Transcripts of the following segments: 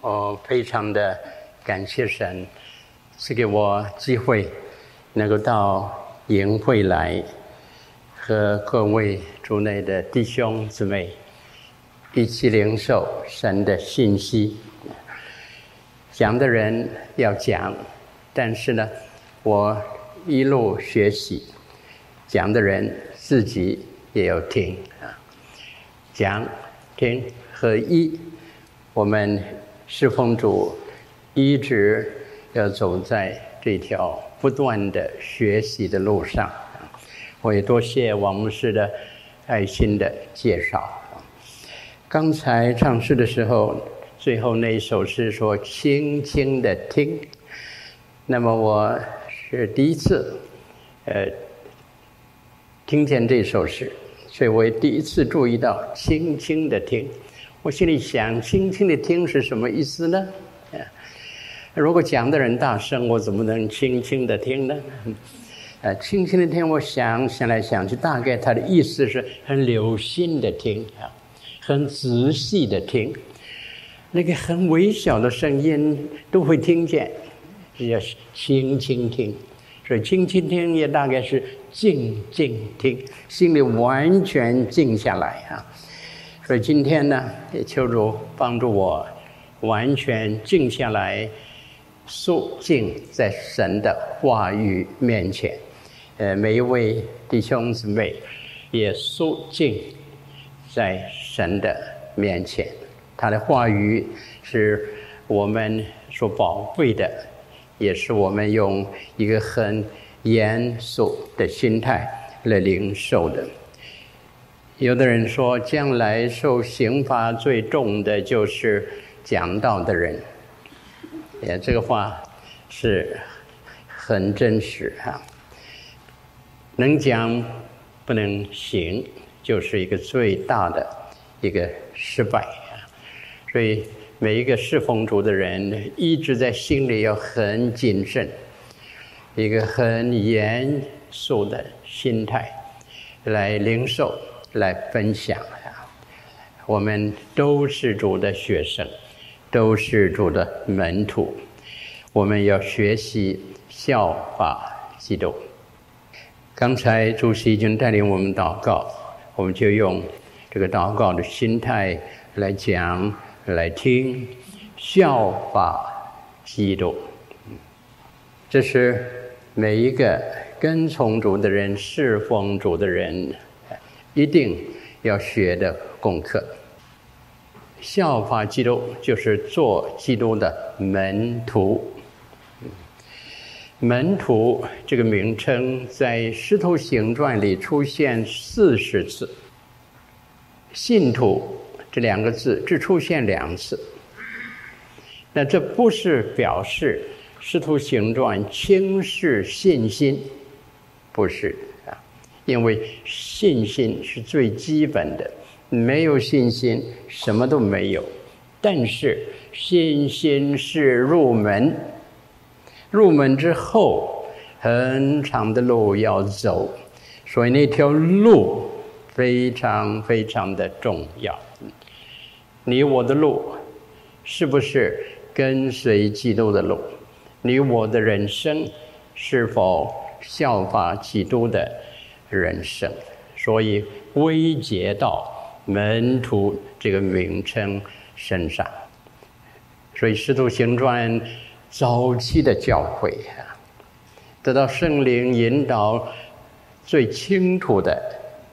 我非常的感谢神，赐给我机会，能够到营会来，和各位主内的弟兄姊妹一起领受神的信息。讲的人要讲，但是呢，我一路学习，讲的人自己也要听啊，讲听合一，我们。侍奉主，一直要走在这条不断的学习的路上。我也多谢王牧师的爱心的介绍。刚才唱诗的时候，最后那一首诗说“轻轻的听”，那么我是第一次，呃，听见这首诗，所以我也第一次注意到“轻轻的听”。我心里想，轻轻的听是什么意思呢？如果讲的人大声，我怎么能轻轻的听呢？呃，轻轻的听，我想想来想去，大概他的意思是很留心的听啊，很仔细的听，那个很微小的声音都会听见，只要轻轻听。所以轻轻听也大概是静静听，心里完全静下来啊。所以今天呢，也求主帮助我，完全静下来，肃静在神的话语面前。呃，每一位弟兄姊妹也肃静在神的面前。他的话语是我们所宝贵的，也是我们用一个很严肃的心态来领受的。有的人说，将来受刑罚最重的就是讲道的人。也这个话是很真实哈。能讲不能行，就是一个最大的一个失败啊。所以每一个侍奉主的人，一直在心里要很谨慎，一个很严肃的心态来领受。来分享啊！我们都是主的学生，都是主的门徒。我们要学习效法基督。刚才主席已经带领我们祷告，我们就用这个祷告的心态来讲、来听，效法基督。这是每一个跟从主的人、侍奉主的人。一定要学的功课，效法基督就是做基督的门徒。门徒这个名称在《师徒行传》里出现四十次，信徒这两个字只出现两次。那这不是表示《师徒行传》轻视信心，不是。因为信心是最基本的，没有信心什么都没有。但是信心是入门，入门之后很长的路要走，所以那条路非常非常的重要。你我的路是不是跟随基督的路？你我的人生是否效法基督的？人生，所以归结到门徒这个名称身上。所以《使徒行传》早期的教会啊，得到圣灵引导最清楚的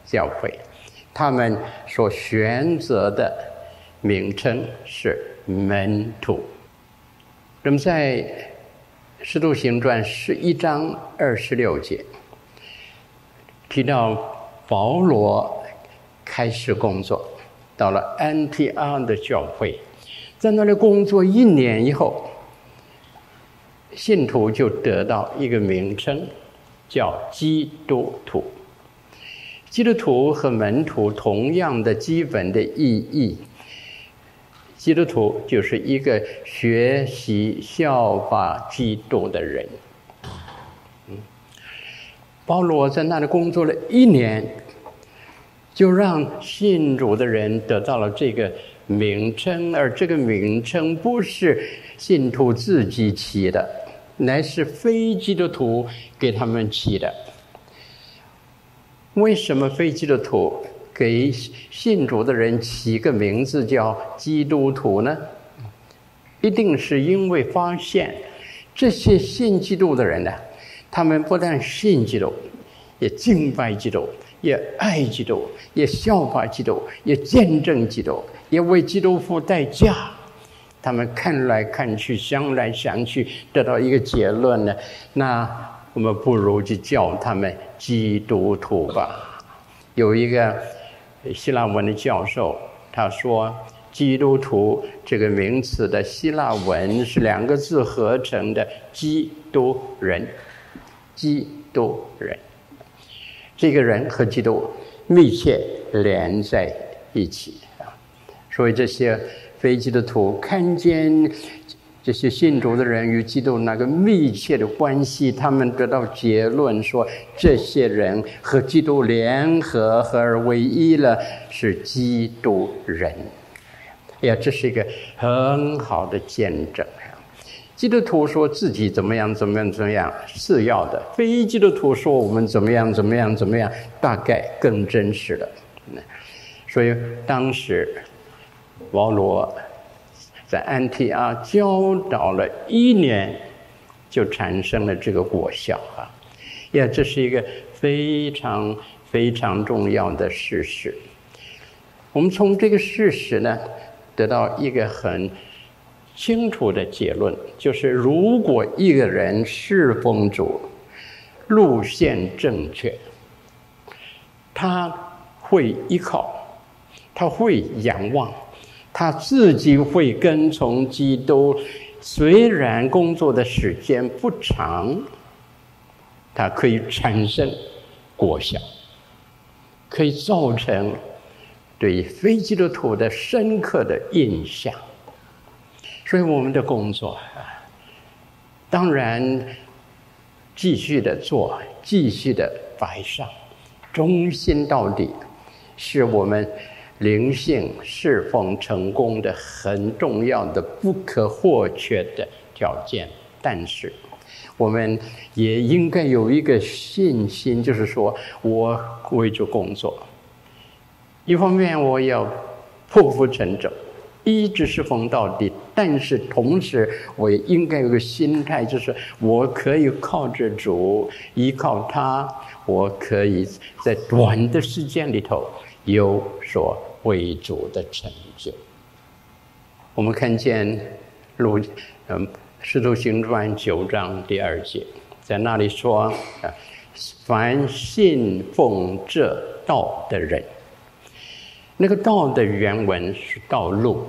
教会，他们所选择的名称是门徒。那么在《使徒行传》十一章二十六节。提到保罗开始工作，到了安提阿的教会，在那里工作一年以后，信徒就得到一个名称，叫基督徒。基督徒和门徒同样的基本的意义，基督徒就是一个学习效法基督的人。保罗在那里工作了一年，就让信主的人得到了这个名称，而这个名称不是信徒自己起的，乃是非基督徒给他们起的。为什么非基督徒给信主的人起个名字叫基督徒呢？一定是因为发现这些信基督的人呢，他们不但信基督，也敬拜基督，也爱基督，也效法基督，也见证基督，也为基督付代价。他们看来看去，想来想去，得到一个结论呢，那我们不如就叫他们基督徒吧。有一个希腊文的教授，他说。基督徒这个名词的希腊文是两个字合成的“基督人”，基督人，这个人和基督密切连在一起啊。所以这些非基督徒看见这些信主的人与基督那个密切的关系，他们得到结论说，这些人和基督联合合而为一了，是基督人。哎呀，这是一个很好的见证。基督徒说自己怎么样，怎么样，怎么样，次要的；非基督徒说我们怎么样，怎么样，怎么样，大概更真实的。所以当时保罗在安提阿教导了一年，就产生了这个果效啊！呀，这是一个非常非常重要的事实。我们从这个事实呢，得到一个很清楚的结论，就是如果一个人侍奉主，路线正确，他会依靠，他会仰望，他自己会跟从基督。虽然工作的时间不长，它可以产生果效，可以造成。对非基督徒的深刻的印象，所以我们的工作啊，当然继续的做，继续的摆上，忠心到底，是我们灵性侍奉成功的很重要的、不可或缺的条件。但是，我们也应该有一个信心，就是说我为主工作。一方面，我要破釜沉舟，一直侍奉到底；但是同时，我也应该有个心态，就是我可以靠着主，依靠他，我可以在短的时间里头有所为主的成就。我们看见路，嗯，《使徒行传》九章第二节，在那里说：“啊，凡信奉这道的人。”那个道的原文是道路，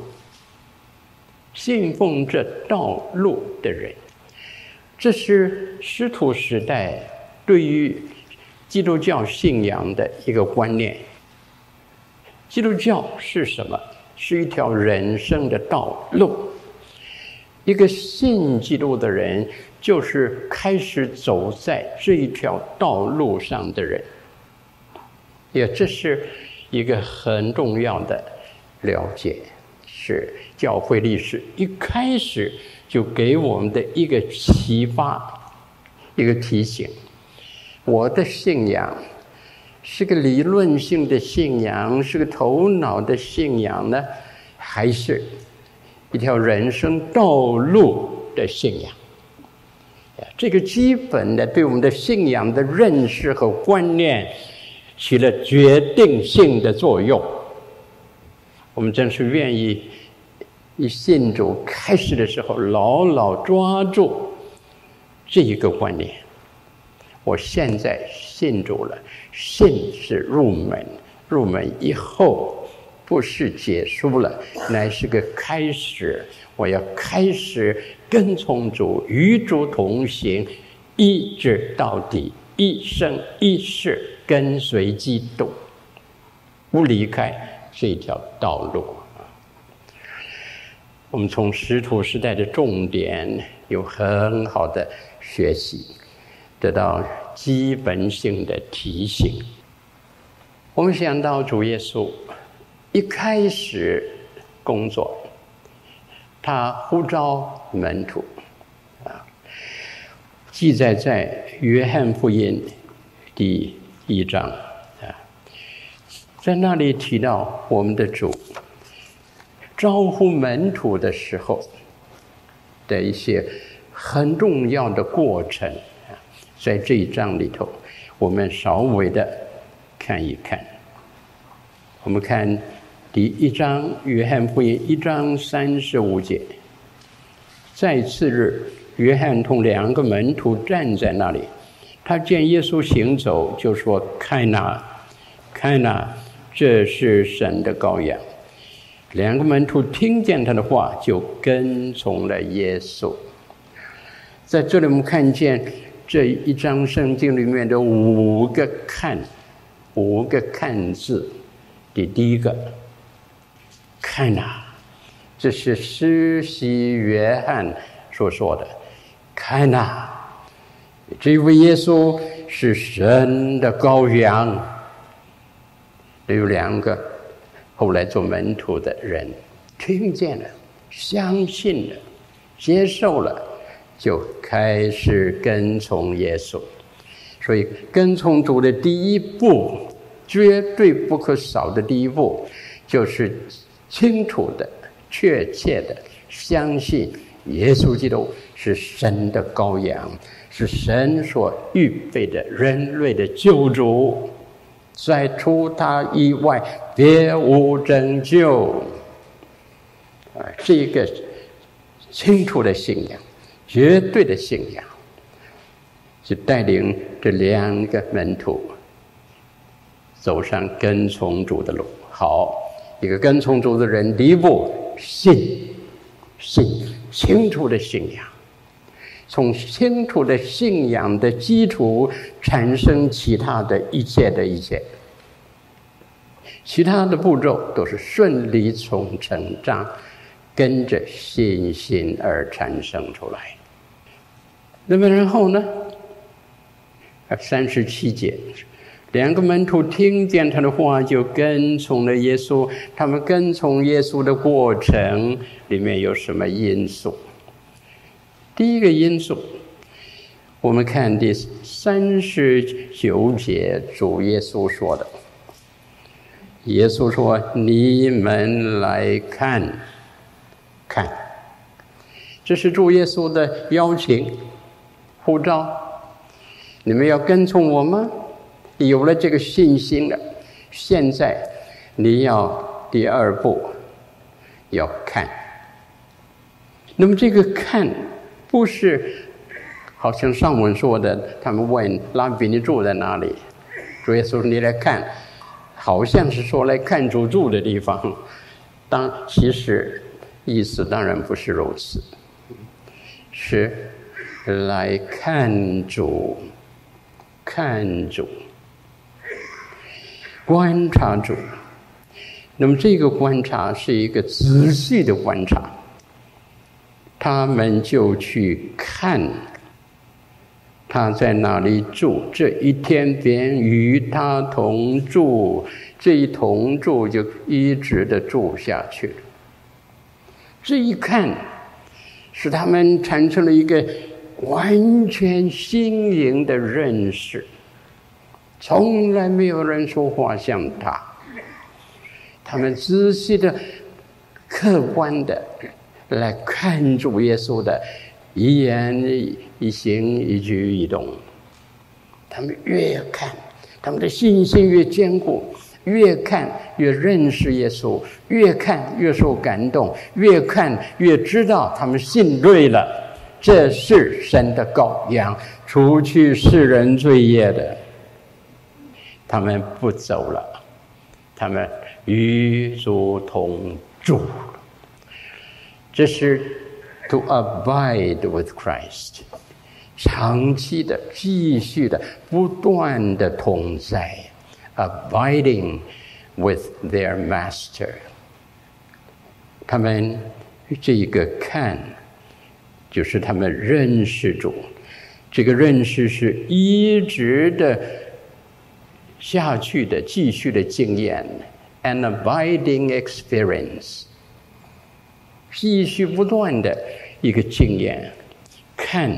信奉这道路的人，这是师徒时代对于基督教信仰的一个观念。基督教是什么？是一条人生的道路。一个信基督的人，就是开始走在这一条道路上的人。也这是。一个很重要的了解，是教会历史一开始就给我们的一个启发，一个提醒。我的信仰是个理论性的信仰，是个头脑的信仰呢，还是一条人生道路的信仰？这个基本的对我们的信仰的认识和观念。起了决定性的作用。我们真是愿意一信主开始的时候，牢牢抓住这一个观念。我现在信主了，信是入门，入门以后不是结束了，乃是个开始。我要开始跟从主，与主同行，一直到底，一生一世。跟随基督，不离开这条道路！我们从使徒时代的重点有很好的学习，得到基本性的提醒。我们想到主耶稣一开始工作，他呼召门徒，啊，记载在约翰福音第一章啊，在那里提到我们的主招呼门徒的时候的一些很重要的过程，在这一章里头，我们稍微的看一看，我们看。第一章，约翰福音一章三十五节。在次日，约翰同两个门徒站在那里，他见耶稣行走，就说：“看哪，看哪，这是神的羔羊。”两个门徒听见他的话，就跟从了耶稣。在这里，我们看见这一章圣经里面的五个“看”，五个“看”字的第一个。看呐，这是施洗约翰所说的。看呐，这位耶稣是神的羔羊。有两个后来做门徒的人听见了，相信了，接受了，就开始跟从耶稣。所以跟从主的第一步，绝对不可少的第一步，就是。清楚的、确切的相信耶稣基督是神的羔羊，是神所预备的人类的救主，在除他以外别无拯救。啊，是一个清楚的信仰，绝对的信仰，是带领这两个门徒走上跟从主的路。好。一个跟从主的人，第一步信，信清楚的信仰，从清楚的信仰的基础产生其他的一切的一切，其他的步骤都是顺理成章，跟着信心而产生出来。那么然后呢？三十七节。两个门徒听见他的话，就跟从了耶稣。他们跟从耶稣的过程里面有什么因素？第一个因素，我们看第三十九节，主耶稣说的：“耶稣说，你们来看，看，这是主耶稣的邀请、呼召，你们要跟从我吗？”有了这个信心了，现在你要第二步要看。那么这个看不是好像上文说的，他们问拉比你住在哪里？主耶稣说你来看，好像是说来看主住的地方。当其实意思当然不是如此，是来看主，看主。观察主，那么这个观察是一个仔细的观察。他们就去看他在哪里住，这一天便与他同住，这一同住就一直的住下去。这一看，使他们产生了一个完全新颖的认识。从来没有人说话像他，他们仔细的、客观的来看主耶稣的一言一行、一举一动。他们越看，他们的信心越坚固；越看越认识耶稣；越看越受感动；越看越知道他们信对了。这是神的羔羊，除去世人罪业的。他们不走了，他们与主同住。这是 to abide with Christ，长期的、继续的、不断的同在，abiding with their master。他们这一个看，就是他们认识主，这个认识是一直的。下去的继续的经验，an abiding experience， 继续不断的一个经验，看，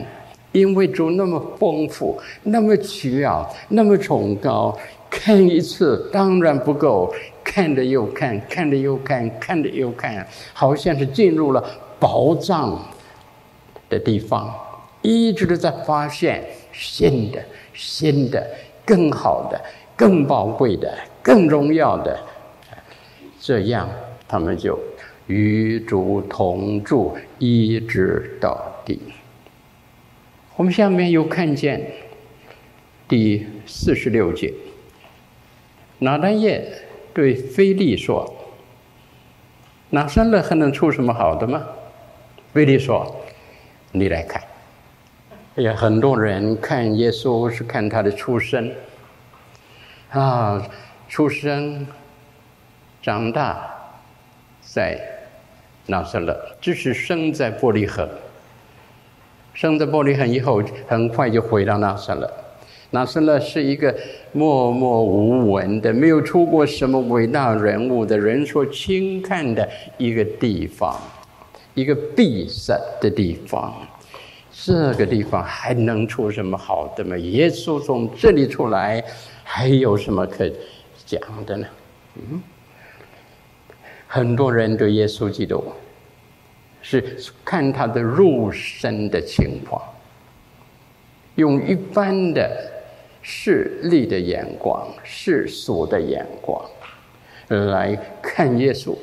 因为主那么丰富，那么奇妙，那么崇高，看一次当然不够，看了又看，看了又看，看了又看，好像是进入了宝藏的地方，一直都在发现新的、新的、更好的、更宝贵的、更荣耀的，这样他们就。与主同住，一直到底。我们下面又看见第四十六节，拿但业对菲利说：“拿三勒还能出什么好的吗？”菲利说：“你来看。”哎呀，很多人看耶稣是看他的出身，啊，出生、长大在。拿撒勒，只是生在伯利恒，生在伯利恒以后，很快就回到拿撒勒。拿撒勒是一个默默无闻的、没有出过什么伟大人物的人所轻看的一个地方，一个闭塞的地方。这个地方还能出什么好的吗？耶稣从这里出来，还有什么可讲的呢？嗯。很多人对耶稣基督是看他的肉身的情况，用一般的势利的眼光、世俗的眼光来看耶稣。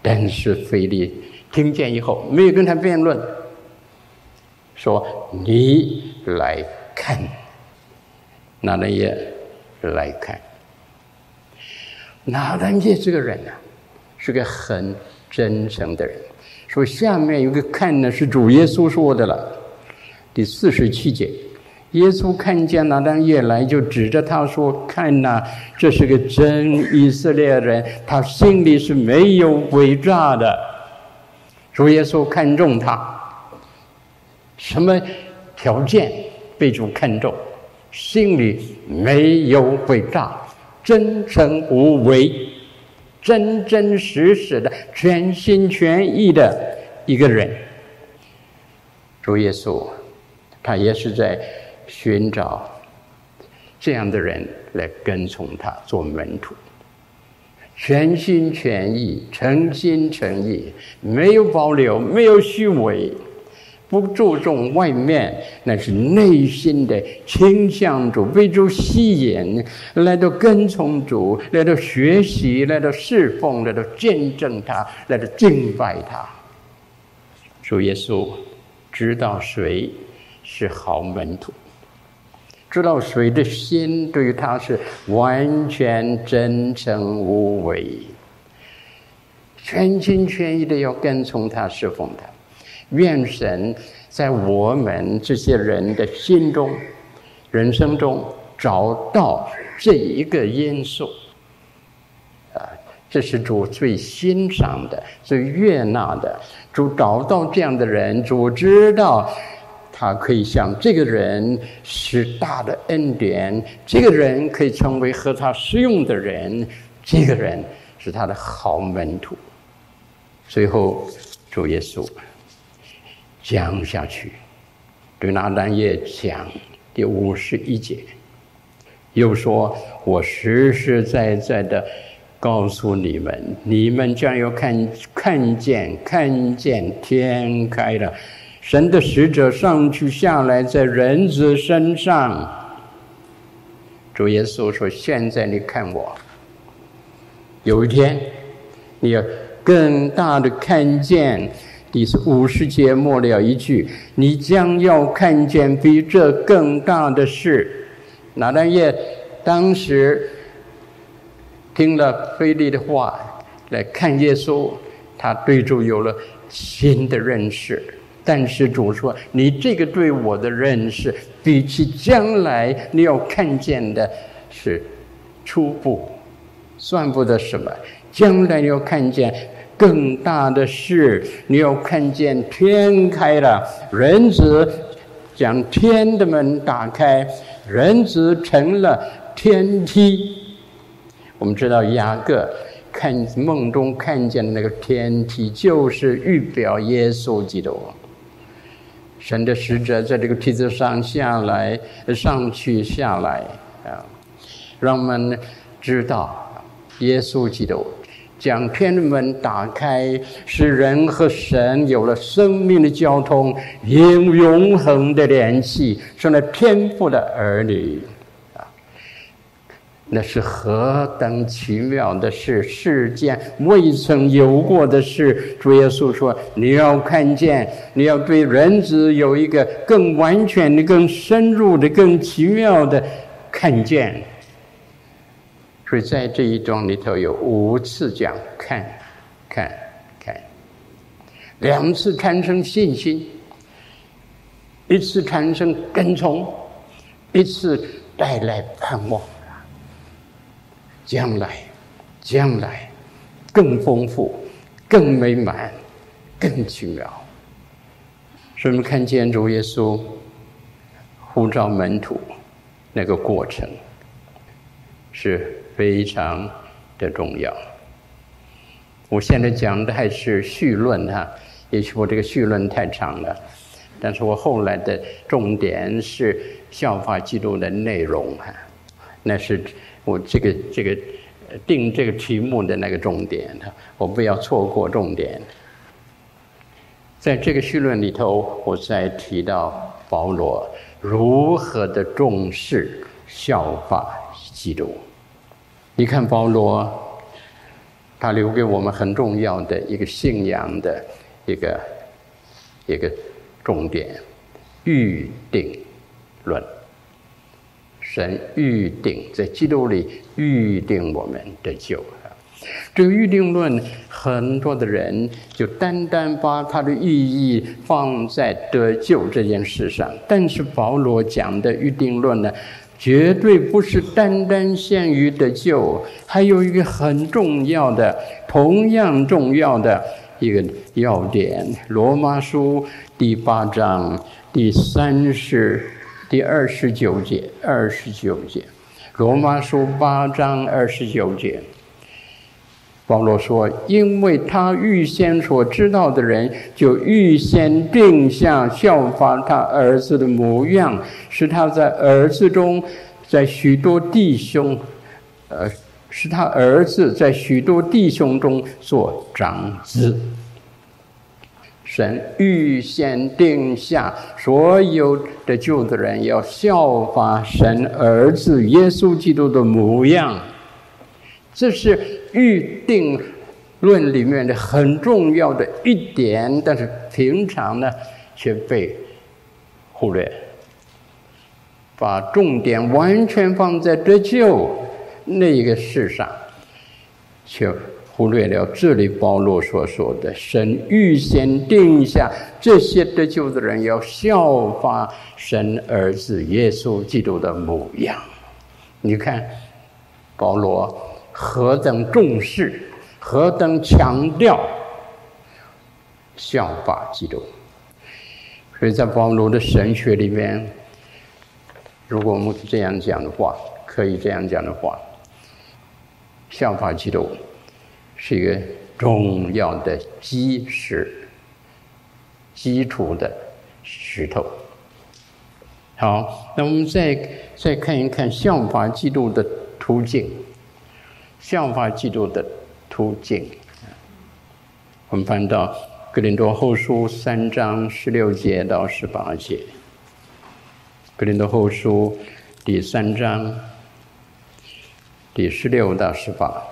但是腓力听见以后，没有跟他辩论，说：“你来看，拿但业来看。”拿但业这个人呢、是个很真诚的人。说下面有个看呢，是主耶稣说的了。第四十七节，耶稣看见拿但业来，就指着他说：“看呐、这是个真以色列人，他心里是没有诡诈的。”主耶稣看中他，什么条件被主看中？心里没有诡诈。真诚无为，真真实实的，全心全意的一个人。主耶稣，他也是在寻找这样的人来跟从他做门徒，全心全意、诚心诚意，没有保留，没有虚伪。不注重外面，那是内心的倾向主，被主吸引，来到跟从主，来到学习，来到侍奉，来到见证他，来到敬拜他。主耶稣知道谁是好门徒，知道谁的心对他是完全真诚无伪，全心全意的要跟从他，侍奉他。愿神在我们这些人的心中、人生中找到这一个因素，啊，这是主最欣赏的、最悦纳的。主找到这样的人，主知道他可以向这个人施大的恩典，这个人可以成为和他适用的人，这个人是他的好门徒。最后，主耶稣。讲下去，对拿但业讲第五十一节，又说：“我实实在在的告诉你们，你们将要看看见看见天开了，神的使者上去下来在人子身上。”主耶稣说：“现在你看我，有一天你要更大的看见。”第五十节末了一句：“你将要看见比这更大的事。”拿但业当时听了菲利的话，来看耶稣，他对主有了新的认识。但是主说：“你这个对我的认识，比起将来你要看见的是初步，算不得什么。将来要看见。”更大的事，你要看见天开了，人子将天的门打开，人子成了天梯。我们知道雅各看梦中看见的那个天梯，就是预表耶稣基督。神的使者在这个梯子上下来，上去下来啊，让我们知道耶稣基督将天门打开，使人和神有了生命的交通，永永恒的联系，成了天父的儿女。啊那是何等奇妙的事，世间未曾有过的事。主耶稣说：“你要看见，你要对人子有一个更完全的、更深入的、更奇妙的看见。”所以在这一章里头有五次讲看、看、看，两次产生信心，一次产生跟从，一次带来盼望。将来，将来更丰富、更美满、更奇妙。所以我们看见主耶稣呼召门徒那个过程是非常的重要。我现在讲的还是绪论哈，也许我这个绪论太长了，但是我后来的重点是效法基督的内容哈，那是。我这个这个定这个题目的那个重点哈，我不要错过重点。在这个绪论里头，我再提到保罗如何的重视效法基督。你看保罗，他留给我们很重要的一个信仰的一个一个重点：预定论。神预定在基督里预定我们的救，这个预定论，很多的人就单单把它的意义放在得救这件事上。但是保罗讲的预定论呢，绝对不是单单限于的救，还有一个很重要的、同样重要的一个要点，《罗马书》第八章第三十。第二十九节，二十九节，《罗马书》八章二十九节，保罗说：“因为他预先所知道的人，就预先定下效法他儿子的模样，使他在儿子中，在许多弟兄，呃，使他儿子在许多弟兄中做长子。”神预先定下所有的救的人要效法神儿子耶稣基督的模样，这是预定论里面的很重要的一点，但是平常呢却被忽略，把重点完全放在得救那一个事上，却。忽略了这里保罗所说的，神预先定下这些得救的人要效法神儿子耶稣基督的模样。你看，保罗何等重视，何等强调效法基督。所以在保罗的神学里面，如果我们这样讲的话，可以这样讲的话，效法基督。是一个重要的基石，基础的石头。好，那我们再再看一看效法基督的途径，效法基督的途径。我们翻到格林多后书三章十六节到十八节，格林多后书第三章第十六到十八。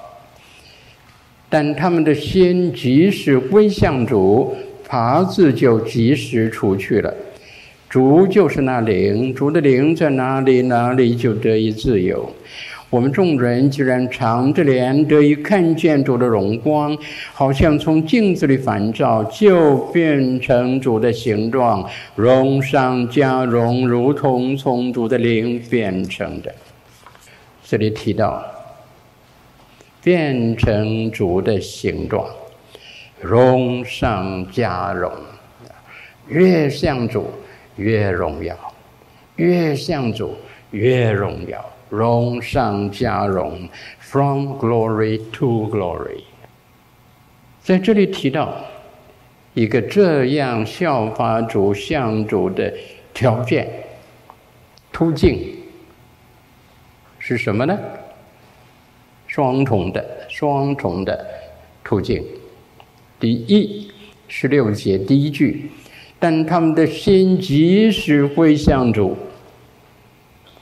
但他们的心即使归向主，帕子就即时除去了。主就是那灵，主的灵在哪里，哪里就得以自由。我们众人既然长着脸得以看见主的荣光，好像从镜子里反照，就变成主的形状，荣上加荣，如同从主的灵变成的。这里提到。变成主的形状，荣上加荣，越像主越荣耀，越像主越荣耀，荣上加荣，from glory to glory。在这里提到一个这样效法主、向主的条件、途径是什么呢？双重的、双重的途径。第一，十六节第一句，但他们的心即使归向主，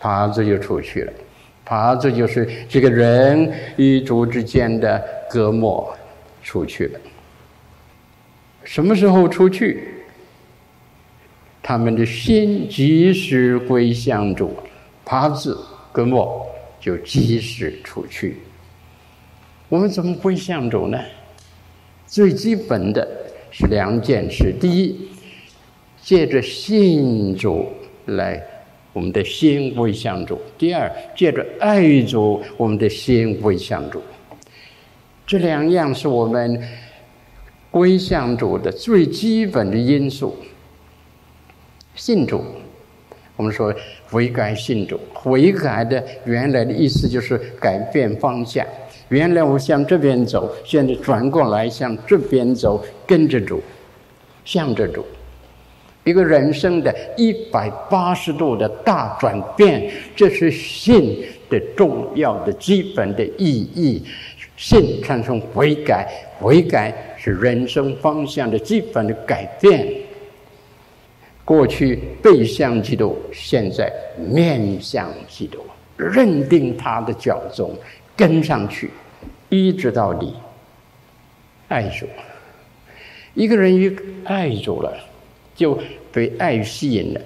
啪子就出去了。啪子就是这个人与主之间的隔膜。出去了，什么时候出去？他们的心及时归向主，耙子跟我就及时出去。我们怎么归向主呢？最基本的是两件事：第一，借着信主来，我们的心归向主；第二，借着爱主，我们的心归向主。这两样是我们归向主的最基本的因素。信主，我们说悔改信主，悔改的原来的意思就是改变方向。原来我向这边走，现在转过来向这边走，跟着主，向着主，一个人生的一百八十度的大转变，这是信的重要的基本的意义。信产生悔改，悔改是人生方向的基本的改变。过去背向基督，现在面向基督，认定他的脚踪，跟上去，一直到底。爱主，一个人一爱主了，就被爱吸引了。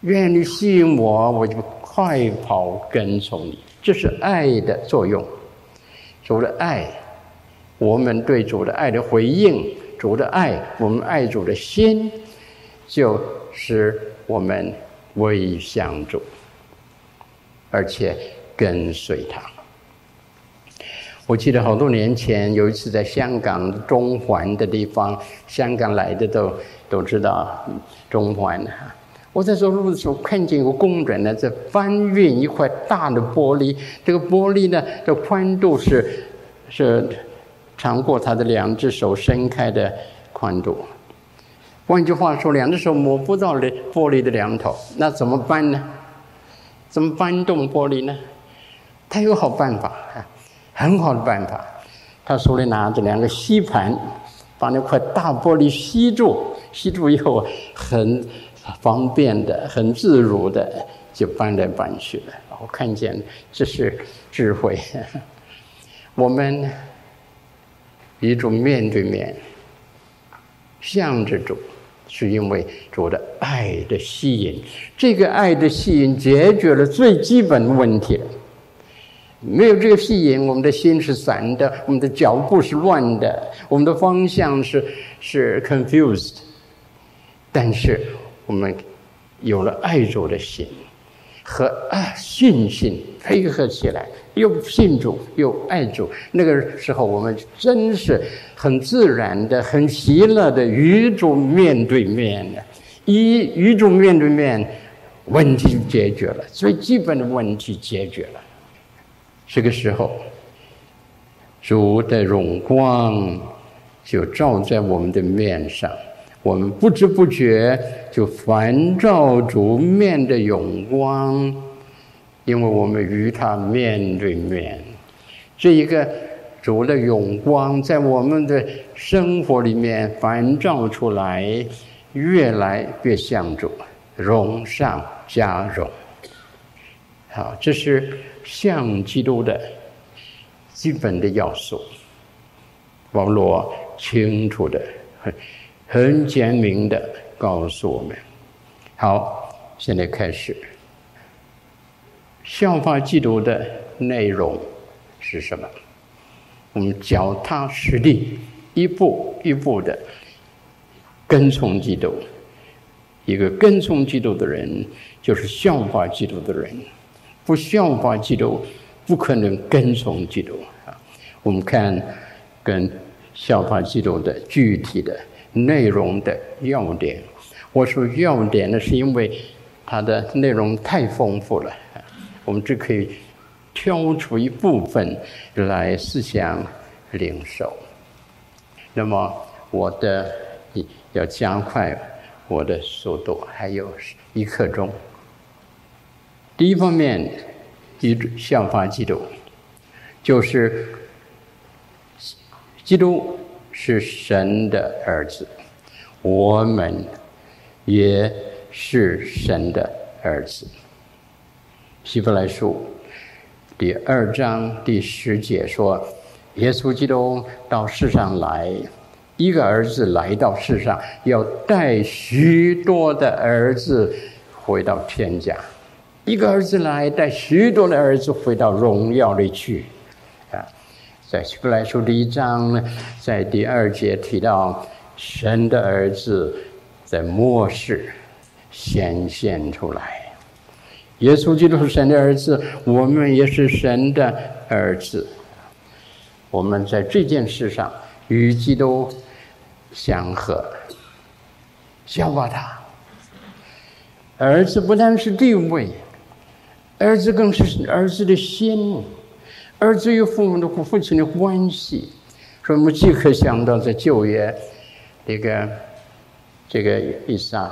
愿你吸引我，我就快跑跟从你。这是爱的作用。主的爱，我们对主的爱的回应，主的爱，我们爱主的心，就是我们归向主，而且跟随他。我记得好多年前有一次在香港中环的地方，香港来的都都知道中环哈。我在走路的时候，看见一个工人呢，在搬运一块大的玻璃。这个玻璃呢，的宽度是是长过他的两只手伸开的宽度。换句话说，两只手摸不到玻璃的两头，那怎么办呢？怎么搬动玻璃呢？他有好办法啊，很好的办法。他手里拿着两个吸盘，把那块大玻璃吸住，吸住以后很。方便的，很自如的，就搬来搬去了。我看见这是智慧。我们一种面对面，向着主，是因为主的爱的吸引。这个爱的吸引解决了最基本的问题。没有这个吸引，我们的心是散的，我们的脚步是乱的，我们的方向是是 confused。但是。我们有了爱主的心和爱信心配合起来，又信主又爱主，那个时候我们真是很自然的、很喜乐的与主面对面的。一与主面对面，问题解决了，最基本的问题解决了。这个时候，主的荣光就照在我们的面上。我们不知不觉就烦照主面的永光，因为我们与他面对面。这一个主的荣光在我们的生活里面烦照出来，越来越像主，荣上加荣。好，这是像基督的基本的要素。保罗清楚的。很简明的告诉我们，好，现在开始。效法基督的内容是什么？我们脚踏实地，一步一步的跟从基督。一个跟从基督的人，就是效法基督的人。不效法基督，不可能跟从基督啊。我们看跟效法基督的具体的。内容的要点，我说要点呢，是因为它的内容太丰富了。我们只可以挑出一部分来思想领受。那么我的要加快我的速度，还有一刻钟。第一方面，一效法基督，就是基督是神的儿子，我们也是神的儿子。希伯来书第二章第十节说：“耶稣基督到世上来，一个儿子来到世上，要带许多的儿子回到天家。”一个儿子来，带许多的儿子回到荣耀里去，在希伯来书第一章呢，在第二节提到神的儿子在末世显现出来，耶稣基督是神的儿子，我们也是神的儿子，我们在这件事上与基督相合，效法他。儿子不但是地位。儿子更是儿子的心，儿子与父母的父亲的关系，所以我们即可想到在旧约，这个这个以撒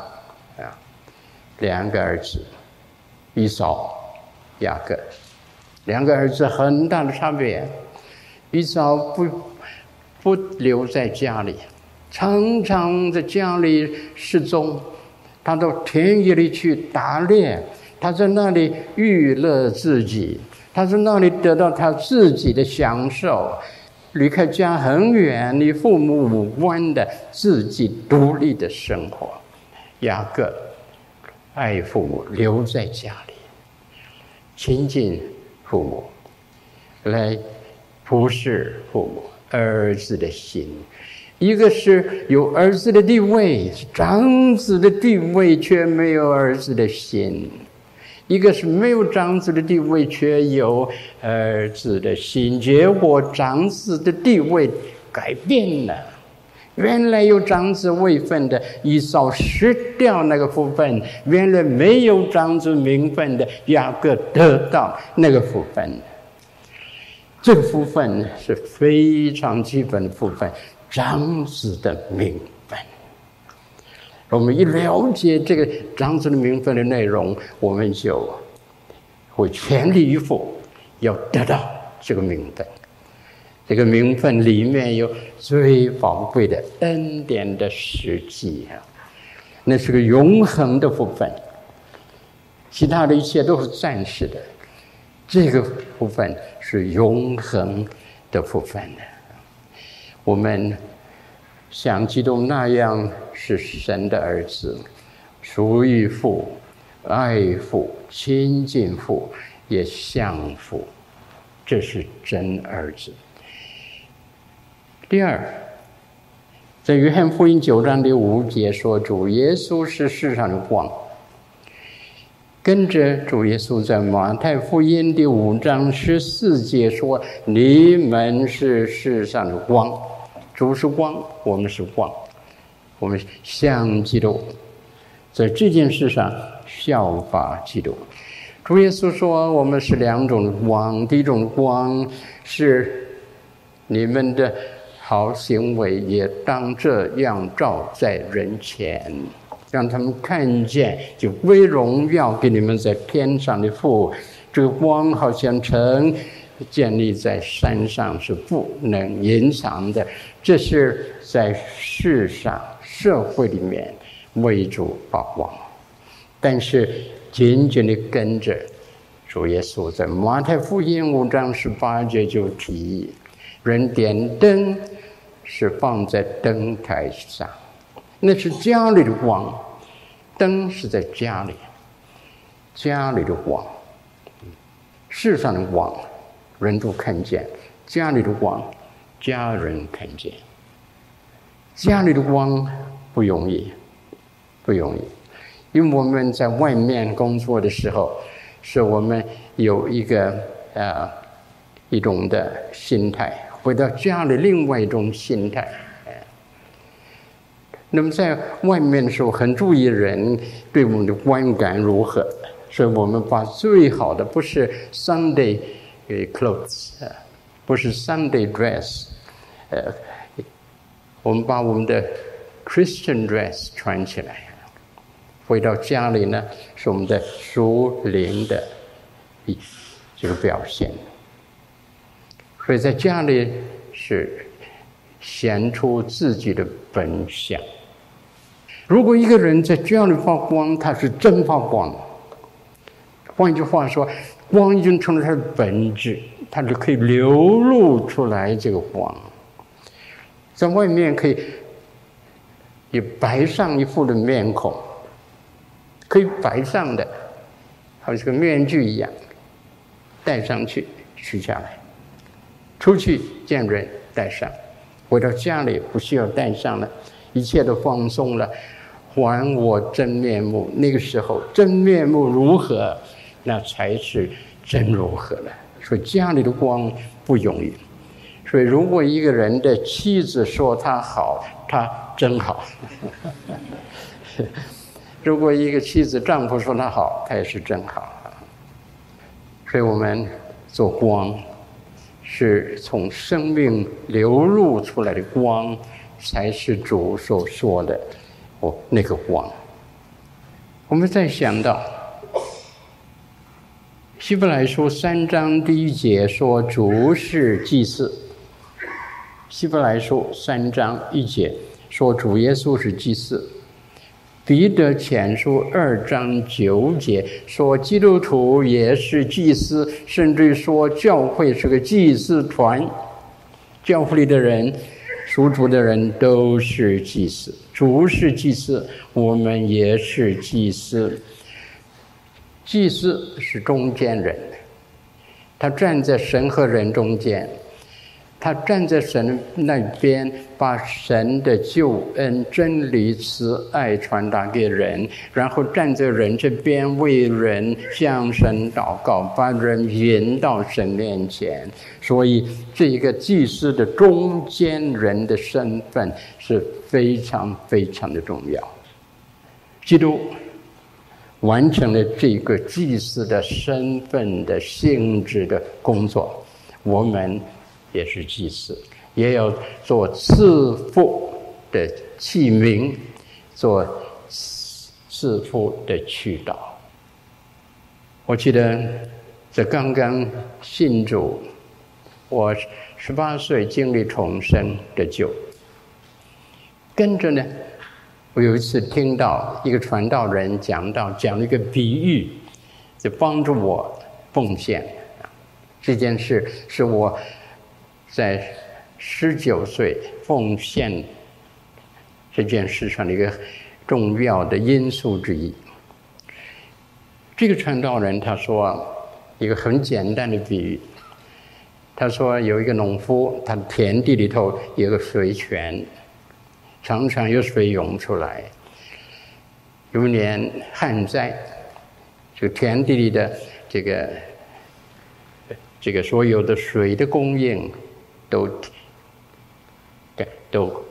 啊，两个儿子，以扫、雅各，两个儿子很大的差别。以扫不不留在家里，常常在家里失踪，他到田野里去打猎。他在那里娱乐自己，他在那里得到他自己的享受，离开家很远，与父母无关的自己独立的生活。雅各爱父母，留在家里，亲近父母，来服侍父母。儿子的心，一个是有儿子的地位，长子的地位，却没有儿子的心。一个是没有长子的地位，却有儿子的心，结果长子的地位改变了。原来有长子位分的，一扫失掉那个福分；原来没有长子名分的，雅各得到那个福分。这个福分是非常基本的福分，长子的名。我们一了解这个长子的名分的内容，我们就会全力以赴要得到这个名分。这个名分里面有最宝贵的恩典的实际啊，那是个永恒的福分。其他的一切都是暂时的，这个福分是永恒的福分的。我们像基督那样。是神的儿子，属于父，爱父，亲近父，也像父，这是真儿子。第二，在约翰福音九章第五节说，主耶稣是世上的光。跟着主耶稣在马太福音第五章十四节说，你们是世上的光，主是光，我们是光。我们像基督，在这件事上效法基督。主耶稣说：“我们是两种光，第一种光是你们的好行为，也当这样照在人前，让他们看见，就归荣耀给你们在天上的父。这个光好像成建立在山上，是不能隐藏的。这是在世上。”社会里面为主发光，但是紧紧的跟着主耶稣，在马太福音五章十八节就提，人点灯是放在灯台上，那是家里的光，灯是在家里，家里的光，世上的光，人都看见，家里的光，家人看见。家里的光不容易，不容易，因为我们在外面工作的时候，是我们有一个啊、呃、一种的心态，回到家里另外一种心态。那么在外面的时候，很注意人对我们的观感如何，所以我们把最好的不是 Sunday 给 clothes，不是 Sunday dress，呃，我们把我们的 Christian dress 穿起来，回到家里呢，是我们的属灵的一这个表现。所以在家里是显出自己的本相。如果一个人在家里发光，他是真发光。换句话说，光已经成了它的本质，它就可以流露出来这个光。在外面可以也摆上一副的面孔，可以摆上的，好像个面具一样，戴上去，取下来，出去见人戴上，回到家里不需要戴上了，一切都放松了，还我真面目。那个时候真面目如何？那才是真如何了。所以家里的光不容易。所以如果一个人的妻子说他好，他真好；如果一个妻子丈夫说他好，他也是真好。所以我们做光，是从生命流露出来的光，才是主所说的哦那个光。我们再想到。希伯来书三章第一节说：“主是祭司。”希伯来书三章一节说：“主耶稣是祭司。”彼得前书二章九节说：“基督徒也是祭司，甚至说教会是个祭司团，教会里的人、属主的人都是祭司。主是祭司，我们也是祭司。”祭司是中间人，他站在神和人中间，他站在神那边，把神的救恩、真理、慈爱传达给人，然后站在人这边为人向神祷告，把人引到神面前。所以，这一个祭司的中间人的身份是非常非常的重要。基督。完成了这个祭司的身份的性质的工作，我们也是祭司，也要做赐福的器皿，做赐福的渠道。我记得在刚刚信主，我十八岁经历重生的救，跟着呢。我有一次听到一个传道人讲到讲了一个比喻，就帮助我奉献。这件事是我在十九岁奉献这件事上的一个重要的因素之一。这个传道人他说一个很简单的比喻，他说有一个农夫，他田地里头有个水泉。常常有水涌出来。有一年旱灾，就田地里的这个这个所有的水的供应都都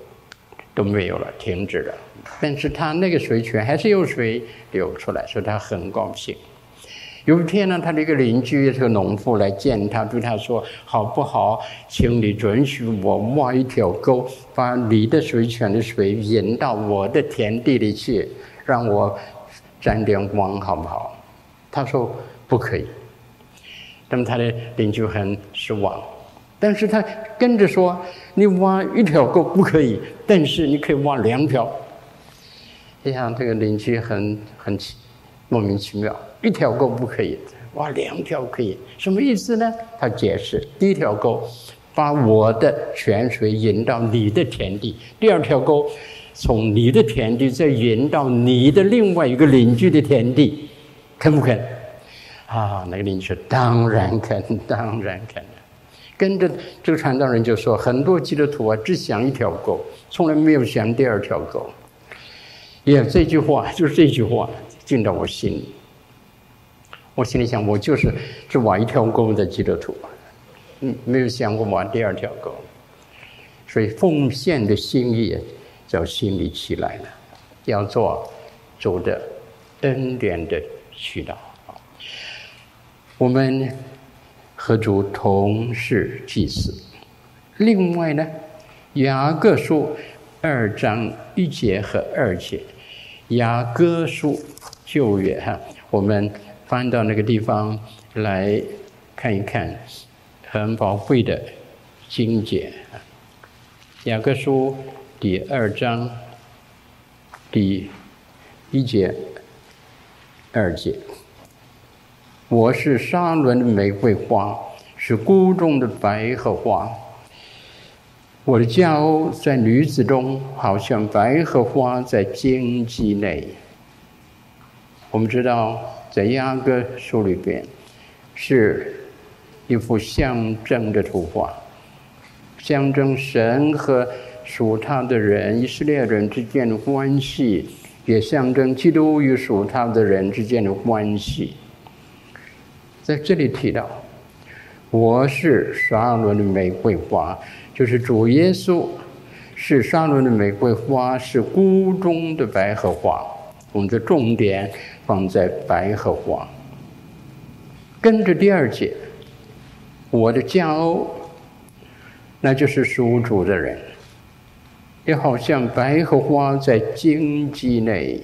都没有了，停止了。但是他那个水泉还是有水流出来，所以他很高兴。有一天呢，他的一个邻居，这个农妇来见他，对他说：“好不好，请你准许我挖一条沟，把你的水泉的水引到我的田地里去，让我沾点光，好不好？”他说：“不可以。”那么他的邻居很失望，但是他跟着说：“你挖一条沟不可以，但是你可以挖两条。”这样这个邻居很很气莫名其妙。一条沟不可以，挖两条可以，什么意思呢？他解释：第一条沟把我的泉水引到你的田地；第二条沟从你的田地再引到你的另外一个邻居的田地，肯不肯？啊，那个邻居说：当然肯，当然肯。跟着这个传道人就说：很多基督徒啊，只想一条沟，从来没有想第二条沟。也、这句话就是这句话进到我心里。我心里想，我就是只挖一条沟的基督徒，嗯，没有想过挖第二条沟，所以奉献的心意就心里起来了，要做主的恩典的渠道。我们和主同是祭司。另外呢，雅各书二章一节和二节，雅各书旧约哈，我们翻到那个地方来看一看，很宝贵的经节。雅各书第二章第一节、二节。我是沙仑的玫瑰花，是谷中的百合花。我的佳偶在女子中，好像百合花在荆棘内。我们知道，在雅各书里边，是一幅象征的图画，象征神和属他的人、以色列人之间的关系，也象征基督与属他的人之间的关系。在这里提到，我是沙仑的玫瑰花，就是主耶稣是沙仑的玫瑰花，是谷中的百合花。我们的重点放在百合花。跟着第二节，我的佳偶，那就是属主的人，也好像白荷花在荆棘内。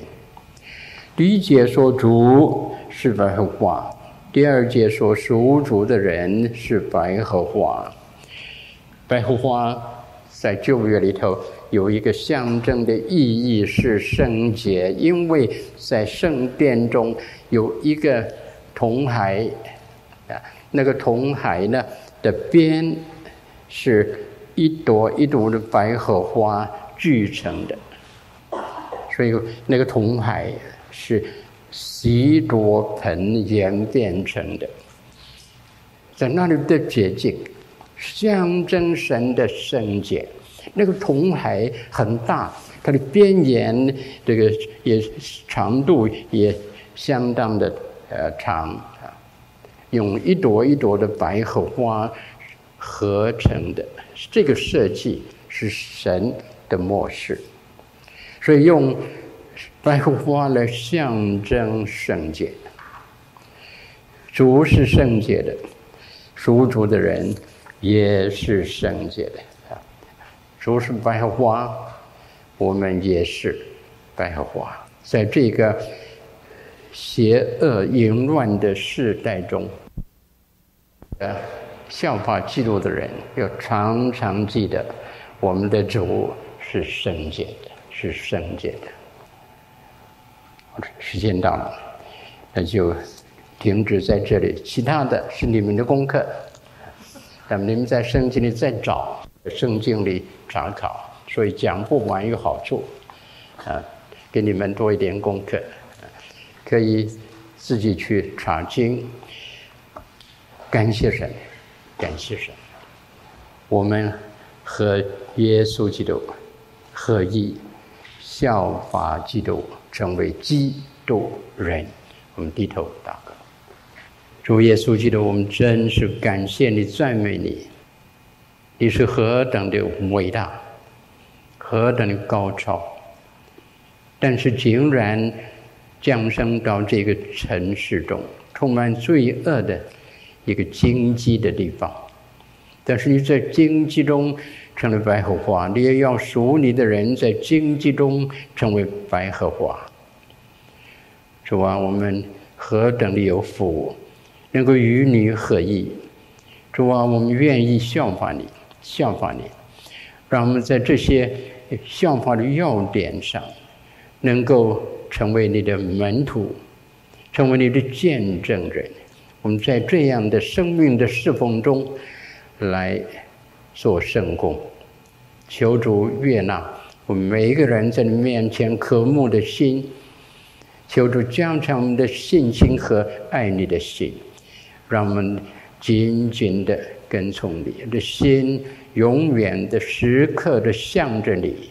第一节说主是白荷花。第二节说属主的人是白荷花，白荷花在旧约里头有一个象征的意义是圣洁，因为在圣殿中有一个铜海，啊，那个铜海呢的边是一朵一朵的百合花聚成的，所以那个铜海是。洗濯盆演变成的，在那里的洁净，象征神的圣洁。那个铜海很大，它的边沿这个也长度也相当的呃长啊，用一朵一朵的百合花合成的。这个设计是神的模式，所以用。百合花来象征圣洁，主是圣洁的，属主的人也是圣洁的啊。主是百花，我们也是百花。在这个邪恶淫乱的世代中，呃，效法基督的人要常常记得，我们的主是圣洁的，是圣洁的。时间到了，那就停止在这里。其他的是你们的功课，那么你们在圣经里再找，圣经里查考。所以讲不完有好处，啊，给你们多一点功课，可以自己去查经。感谢神，感谢神，我们和耶稣基督合一，效法基督。成为基督人，我们低头祷告。主耶稣基督，我们真是感谢你、赞美你。你是何等的伟大，何等的高超，但是竟然降生到这个城市中，充满罪恶的一个荆棘的地方。但是你在荆棘中成了百合花，你也要属你的人在荆棘中成为百合花。主啊，我们何等的有福，能够与你合一。主啊，我们愿意效法你，效法你，让我们在这些效法的要点上，能够成为你的门徒，成为你的见证人。我们在这样的生命的侍奉中。来做圣工，求主悦纳我们每一个人在你面前渴慕的心，求主加强我们的信心和爱你的心，让我们紧紧的跟从你的心，永远的时刻的向着你，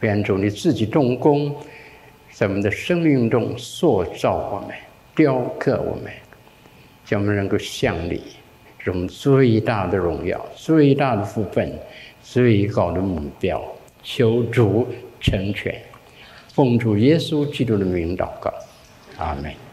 愿主你自己动工，在我们的生命中塑造我们，雕刻我们，叫我们能够向你。是我们最大的荣耀，最大的福分，最高的目标。求主成全，奉主耶稣基督的名祷告，阿门。